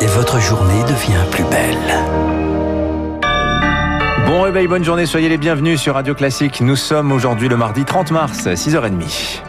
et votre journée devient plus belle. Bon réveil, bonne journée, soyez les bienvenus sur Radio Classique. Nous sommes aujourd'hui le mardi 30 mars, 6h30.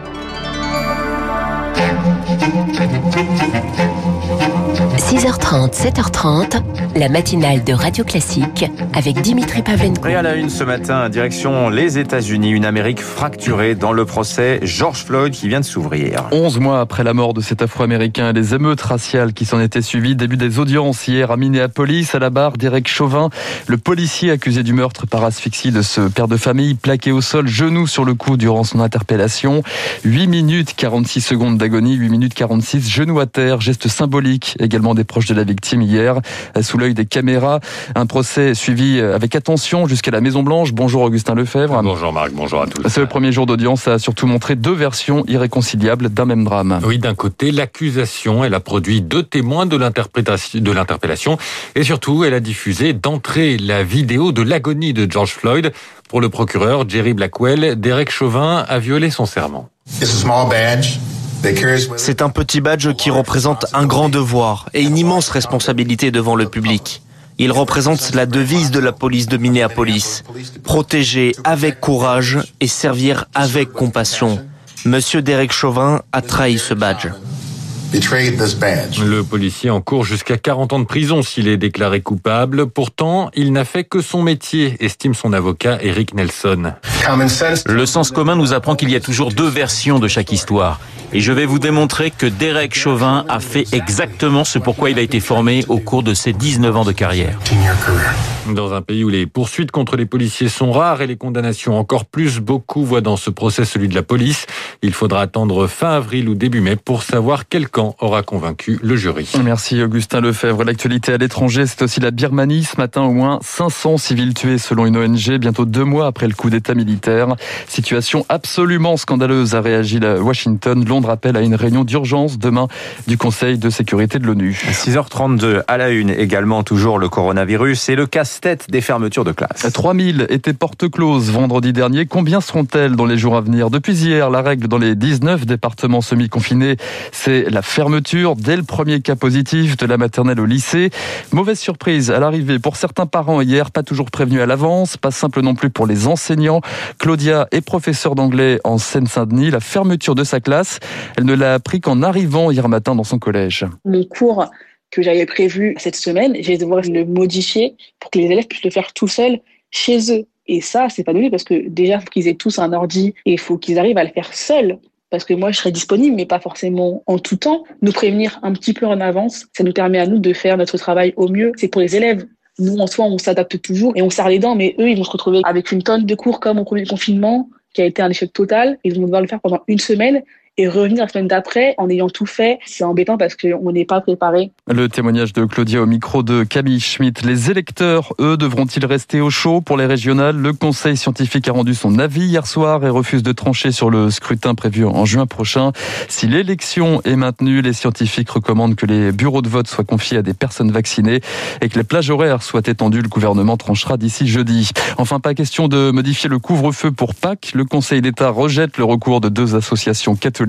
6h30, 7h30, la matinale de Radio Classique avec Dimitri Pavlenko. Et à la une ce matin, direction les États-Unis, une Amérique fracturée dans le procès George Floyd qui vient de s'ouvrir. 11 mois après la mort de cet Afro-Américain, les émeutes raciales qui s'en étaient suivies, début des audiences hier à Minneapolis, à la barre d'Eric Chauvin, le policier accusé du meurtre par asphyxie de ce père de famille, plaqué au sol, genou sur le cou durant son interpellation. 8 minutes 46 secondes d'agonie, 8 minutes 46, genou à terre, geste symbolique également des proches de la victime hier, sous l'œil des caméras. Un procès suivi avec attention jusqu'à la Maison Blanche. Bonjour Augustin Lefebvre. Bonjour Marc, bonjour à tous. C'est le premier jour d'audience, ça a surtout montré deux versions irréconciliables d'un même drame. Oui, d'un côté, l'accusation, elle a produit deux témoins de l'interpellation et surtout, elle a diffusé d'entrée la vidéo de l'agonie de George Floyd. Pour le procureur Jerry Blackwell, Derek Chauvin a violé son serment. C'est un petit badge qui représente un grand devoir et une immense responsabilité devant le public. Il représente la devise de la police de Minneapolis. Protéger avec courage et servir avec compassion. Monsieur Derek Chauvin a trahi ce badge. Le policier encourt jusqu'à 40 ans de prison s'il est déclaré coupable. Pourtant, il n'a fait que son métier, estime son avocat Eric Nelson. Le sens commun nous apprend qu'il y a toujours deux versions de chaque histoire. Et je vais vous démontrer que Derek Chauvin a fait exactement ce pourquoi il a été formé au cours de ses 19 ans de carrière. Dans un pays où les poursuites contre les policiers sont rares et les condamnations encore plus, beaucoup voient dans ce procès celui de la police. Il faudra attendre fin avril ou début mai pour savoir quel camp aura convaincu le jury. Merci Augustin Lefebvre. L'actualité à l'étranger, c'est aussi la Birmanie. Ce matin, au moins 500 civils tués selon une ONG, bientôt deux mois après le coup d'État militaire. Situation absolument scandaleuse, a réagi la Washington. Londres appelle à une réunion d'urgence demain du Conseil de sécurité de l'ONU. 6h32 à la une, également toujours le coronavirus et le casse-tête des fermetures de classe. 3000 étaient porte close vendredi dernier. Combien seront-elles dans les jours à venir? Depuis hier, la règle dans les 19 départements semi-confinés, c'est la fermeture dès le premier cas positif de la maternelle au lycée. Mauvaise surprise à l'arrivée pour certains parents hier, pas toujours prévenus à l'avance, pas simple non plus pour les enseignants. Claudia est professeure d'anglais en Seine-Saint-Denis. La fermeture de sa classe, elle ne l'a appris qu'en arrivant hier matin dans son collège. Mon cours que j'avais prévu cette semaine, je vais devoir le modifier pour que les élèves puissent le faire tout seuls chez eux. Et ça, c'est pas donné parce que déjà, faut qu'ils aient tous un ordi et il faut qu'ils arrivent à le faire seuls. Parce que moi, je serai disponible, mais pas forcément en tout temps. Nous prévenir un petit peu en avance, ça nous permet à nous de faire notre travail au mieux. C'est pour les élèves. Nous, en soi, on s'adapte toujours et on serre les dents, mais eux, ils vont se retrouver avec une tonne de cours comme au premier confinement, qui a été un échec total. Ils vont devoir le faire pendant une semaine et revenir la semaine d'après en ayant tout fait, c'est embêtant parce qu'on n'est pas préparé. Le témoignage de Claudia au micro de Camille Schmitt. Les électeurs, eux, devront-ils rester au chaud pour les régionales? Le Conseil scientifique a rendu son avis hier soir et refuse de trancher sur le scrutin prévu en juin prochain. Si l'élection est maintenue, les scientifiques recommandent que les bureaux de vote soient confiés à des personnes vaccinées et que les plages horaires soient étendues. Le gouvernement tranchera d'ici jeudi. Enfin, pas question de modifier le couvre-feu pour Pâques. Le Conseil d'État rejette le recours de deux associations catholiques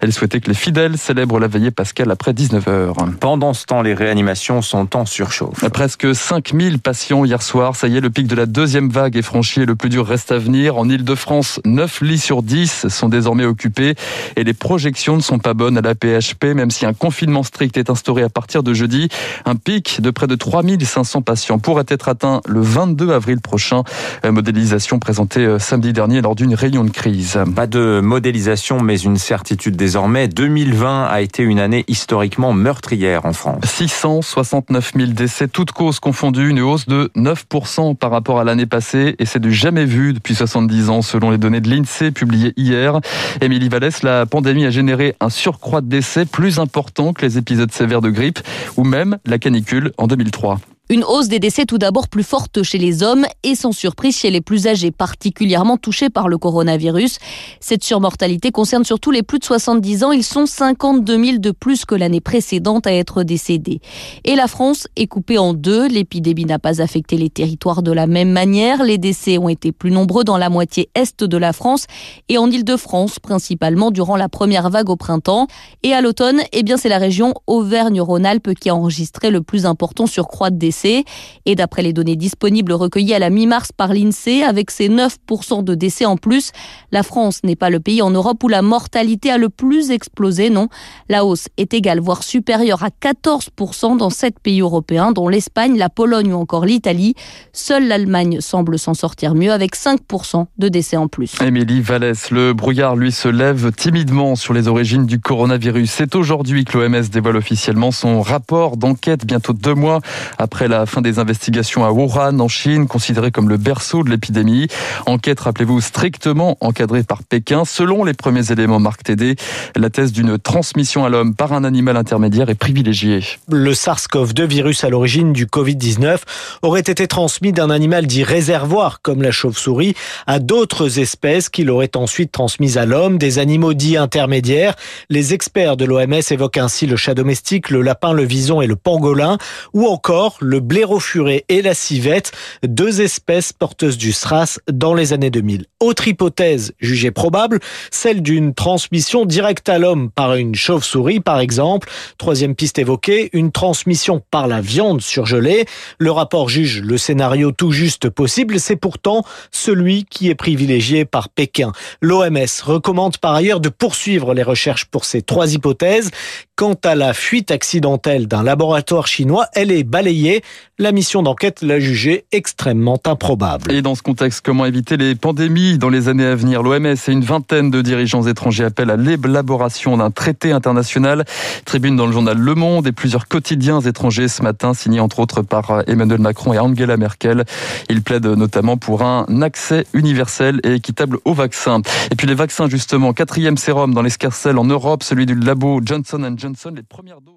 elle souhaitait que les fidèles célèbrent la veillée pascale après 19h. Pendant ce temps, les réanimations sont en surchauffe. Presque 5000 patients hier soir. Ça y est, le pic de la deuxième vague est franchi et le plus dur reste à venir. En Ile-de-France, 9 lits sur 10 sont désormais occupés et les projections ne sont pas bonnes à la PHP, même si un confinement strict est instauré à partir de jeudi. Un pic de près de 3500 patients pourrait être atteint le 22 avril prochain. Modélisation présentée samedi dernier lors d'une réunion de crise. Pas de modélisation, mais une certitude désormais. 2020 a été une année historiquement meurtrière en France. 669 000 décès, toutes causes confondues, une hausse de 9% par rapport à l'année passée et c'est du jamais vu depuis 70 ans selon les données de l'INSEE publiées hier. Émilie Vallès, la pandémie a généré un surcroît de décès plus important que les épisodes sévères de grippe ou même la canicule en 2003. Une hausse des décès tout d'abord plus forte chez les hommes et sans surprise chez les plus âgés, particulièrement touchés par le coronavirus. Cette surmortalité concerne surtout les plus de 70 ans. Ils sont 52 000 de plus que l'année précédente à être décédés. Et la France est coupée en deux. L'épidémie n'a pas affecté les territoires de la même manière. Les décès ont été plus nombreux dans la moitié est de la France et en Île-de-France, principalement durant la première vague au printemps. Et à l'automne, eh bien, c'est la région Auvergne-Rhône-Alpes qui a enregistré le plus important surcroît de décès et d'après les données disponibles recueillies à la mi-mars par l'INSEE, avec ses 9% de décès en plus, la France n'est pas le pays en Europe où la mortalité a le plus explosé, non. La hausse est égale, voire supérieure à 14% dans sept pays européens, dont l'Espagne, la Pologne ou encore l'Italie. Seule l'Allemagne semble s'en sortir mieux, avec 5% de décès en plus. Émilie Vallès, le brouillard, lui, se lève timidement sur les origines du coronavirus. C'est aujourd'hui que l'OMS dévoile officiellement son rapport d'enquête, bientôt deux mois après la fin des investigations à Wuhan, en Chine, considéré comme le berceau de l'épidémie. Enquête, rappelez-vous, strictement encadrée par Pékin. Selon les premiers éléments, Marc Tédé, la thèse d'une transmission à l'homme par un animal intermédiaire est privilégiée. Le SARS-CoV-2 virus à l'origine du Covid-19 aurait été transmis d'un animal dit réservoir, comme la chauve-souris, à d'autres espèces qui l'auraient ensuite transmise à l'homme, des animaux dits intermédiaires. Les experts de l'OMS évoquent ainsi le chat domestique, le lapin, le vison et le pangolin, ou encore le le blaireau furet et la civette, deux espèces porteuses du SRAS dans les années 2000. Autre hypothèse jugée probable, celle d'une transmission directe à l'homme par une chauve-souris par exemple. Troisième piste évoquée, une transmission par la viande surgelée. Le rapport juge le scénario tout juste possible, c'est pourtant celui qui est privilégié par Pékin. L'OMS recommande par ailleurs de poursuivre les recherches pour ces trois hypothèses. Quant à la fuite accidentelle d'un laboratoire chinois, elle est balayée la mission d'enquête l'a jugé extrêmement improbable. Et dans ce contexte, comment éviter les pandémies dans les années à venir? L'OMS et une vingtaine de dirigeants étrangers appellent à l'élaboration d'un traité international. Tribune dans le journal Le Monde et plusieurs quotidiens étrangers ce matin, signés entre autres par Emmanuel Macron et Angela Merkel. Ils plaident notamment pour un accès universel et équitable aux vaccins. Et puis les vaccins justement, quatrième sérum dans l'escarcelle en Europe, celui du labo Johnson Johnson, les premières doses.